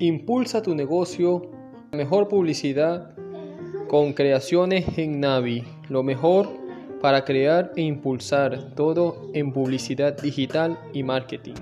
Impulsa tu negocio, mejor publicidad con creaciones en Navi, lo mejor para crear e impulsar todo en publicidad digital y marketing.